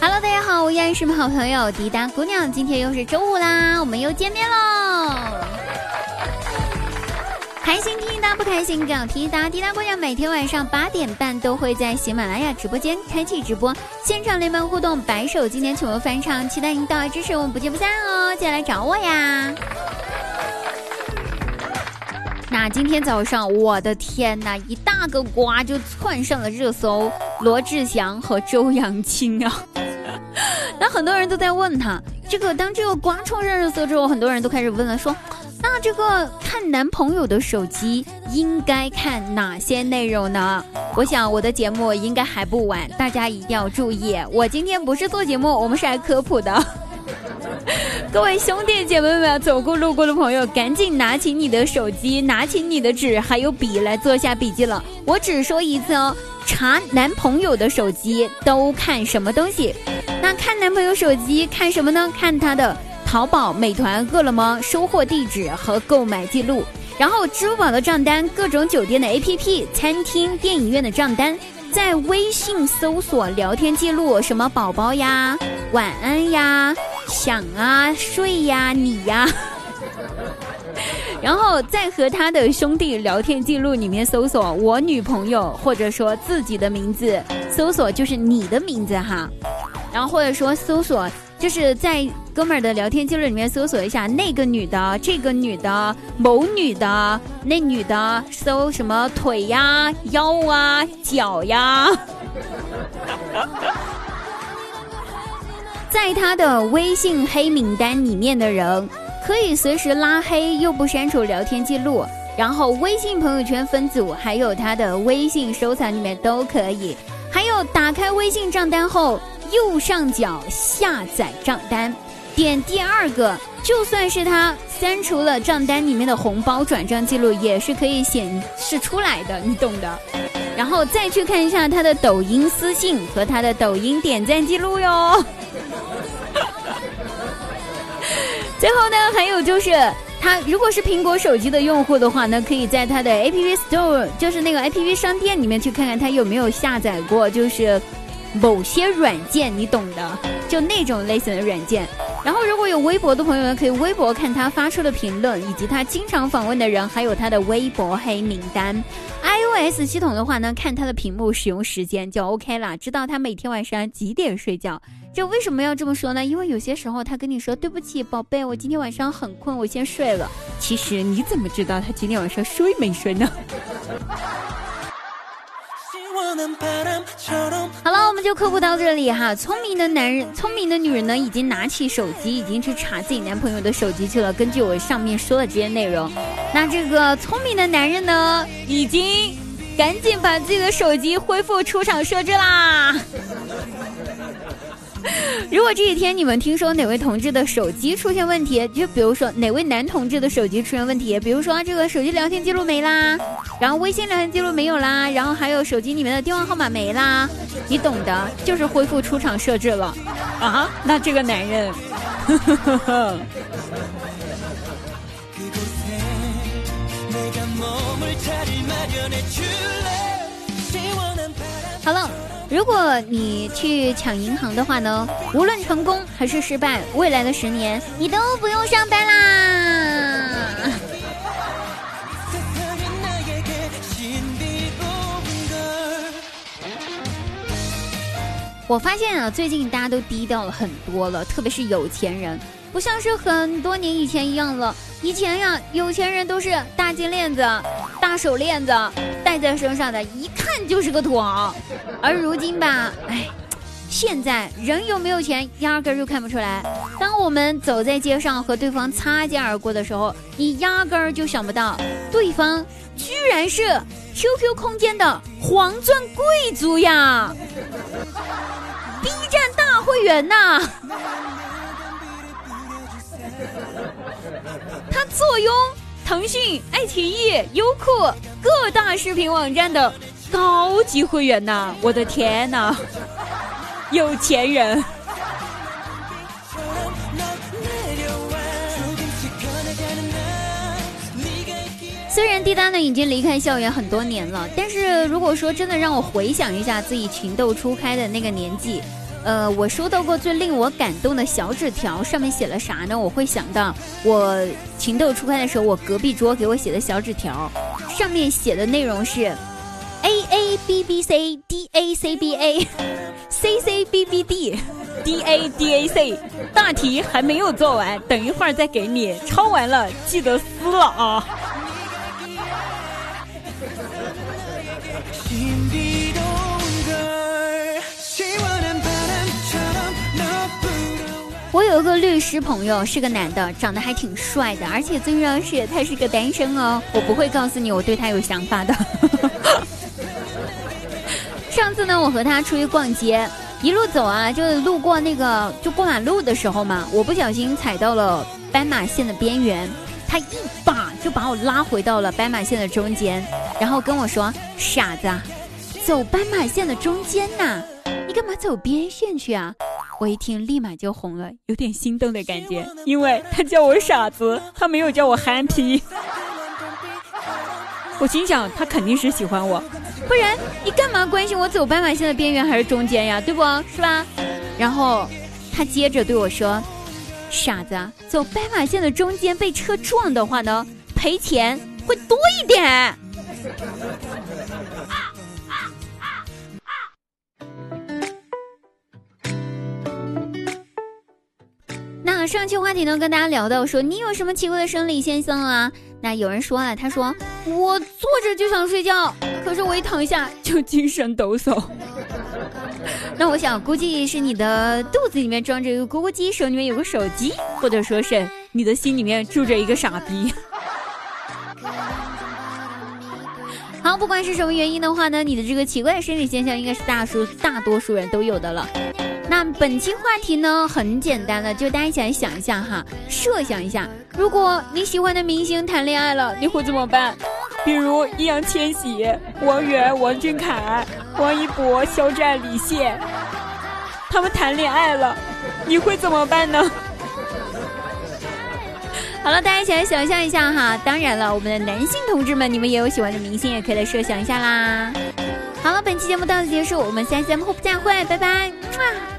Hello，大家好，我依然是你们好朋友滴答姑娘。今天又是周五啦，我们又见面喽。开心听答，不开心更要听答。滴答姑娘每天晚上八点半都会在喜马拉雅直播间开启直播，现场连麦互动，白手今天全部翻唱，期待您到来支持，我们不见不散哦！记得来找我呀。那今天早上，我的天呐，一大个瓜就窜上了热搜，罗志祥和周扬青啊。那很多人都在问他，这个当这个瓜冲上热搜之后，很多人都开始问了，说，那这个看男朋友的手机应该看哪些内容呢？我想我的节目应该还不晚，大家一定要注意，我今天不是做节目，我们是来科普的。各位兄弟姐妹们，走过路过的朋友，赶紧拿起你的手机，拿起你的纸还有笔来做下笔记了。我只说一次哦，查男朋友的手机都看什么东西？那看男朋友手机看什么呢？看他的淘宝、美团、饿了么收货地址和购买记录，然后支付宝的账单、各种酒店的 APP、餐厅、电影院的账单。在微信搜索聊天记录，什么宝宝呀、晚安呀、想啊、睡呀、你呀，然后再和他的兄弟聊天记录里面搜索我女朋友，或者说自己的名字，搜索就是你的名字哈，然后或者说搜索。就是在哥们儿的聊天记录里面搜索一下那个女的、这个女的、某女的、那女的，搜什么腿呀、腰啊、脚呀，在他的微信黑名单里面的人，可以随时拉黑又不删除聊天记录，然后微信朋友圈分组，还有他的微信收藏里面都可以，还有打开微信账单后。右上角下载账单，点第二个，就算是他删除了账单里面的红包转账记录，也是可以显示出来的，你懂的。然后再去看一下他的抖音私信和他的抖音点赞记录哟。最后呢，还有就是他如果是苹果手机的用户的话呢，可以在他的 App Store，就是那个 App 商店里面去看看他有没有下载过，就是。某些软件你懂的，就那种类型的软件。然后如果有微博的朋友呢，可以微博看他发出的评论，以及他经常访问的人，还有他的微博黑名单。iOS 系统的话呢，看他的屏幕使用时间就 OK 了，知道他每天晚上几点睡觉。这为什么要这么说呢？因为有些时候他跟你说对不起，宝贝，我今天晚上很困，我先睡了。其实你怎么知道他今天晚上睡没睡呢？好了，我们就科普到这里哈。聪明的男人，聪明的女人呢，已经拿起手机，已经去查自己男朋友的手机去了。根据我上面说的这些内容，那这个聪明的男人呢，已经赶紧把自己的手机恢复出厂设置啦。如果这几天你们听说哪位同志的手机出现问题，就比如说哪位男同志的手机出现问题，比如说这个手机聊天记录没啦，然后微信聊天记录没有啦，然后还有手机里面的电话号码没啦，你懂的，就是恢复出厂设置了啊。那这个男人，好了。如果你去抢银行的话呢，无论成功还是失败，未来的十年你都不用上班啦。我发现啊，最近大家都低调了很多了，特别是有钱人，不像是很多年以前一样了。以前呀，有钱人都是大金链子、大手链子戴在身上的，一看就是个土豪。而如今吧，哎，现在人有没有钱，压根儿就看不出来。当我们走在街上和对方擦肩而过的时候，你压根儿就想不到，对方居然是 QQ 空间的黄钻贵族呀，B 站大会员呐。他坐拥腾讯、爱奇艺、优酷各大视频网站的高级会员呐！我的天呐，有钱人！虽然滴答呢已经离开校园很多年了，但是如果说真的让我回想一下自己情窦初开的那个年纪。呃，我收到过最令我感动的小纸条，上面写了啥呢？我会想到我情窦初开的时候，我隔壁桌给我写的小纸条，上面写的内容是 A A B B C D A C B A C C B B D D A D A C，大题还没有做完，等一会儿再给你，抄完了记得撕了啊。我有一个律师朋友，是个男的，长得还挺帅的，而且最重要是他是个单身哦。我不会告诉你我对他有想法的。上次呢，我和他出去逛街，一路走啊，就路过那个就过马路的时候嘛，我不小心踩到了斑马线的边缘，他一把就把我拉回到了斑马线的中间，然后跟我说：“傻子，走斑马线的中间呐，你干嘛走边线去啊？”我一听，立马就红了，有点心动的感觉，因为他叫我傻子，他没有叫我憨批。我心想，他肯定是喜欢我，不然你干嘛关心我走斑马线的边缘还是中间呀？对不？是吧？然后他接着对我说：“傻子，走斑马线的中间被车撞的话呢，赔钱会多一点。”那上期话题呢，跟大家聊到说，你有什么奇怪的生理现象啊？那有人说了，他说我坐着就想睡觉，可是我一躺下就精神抖擞。那我想估计是你的肚子里面装着一个咕咕鸡，手里面有个手机，或者说是你的心里面住着一个傻逼。好，不管是什么原因的话呢，你的这个奇怪的生理现象应该是大数大多数人都有的了。那本期话题呢很简单了，就大家一起来想一下哈，设想一下，如果你喜欢的明星谈恋爱了，你会怎么办？比如易烊千玺、王源、王俊凯、王一博、肖战、李现，他们谈恋爱了，你会怎么办呢？好了，大家一起来想象一下哈。当然了，我们的男性同志们，你们也有喜欢的明星，也可以来设想一下啦。好了，本期节目到此结束，我们下期节目后不再会，拜拜。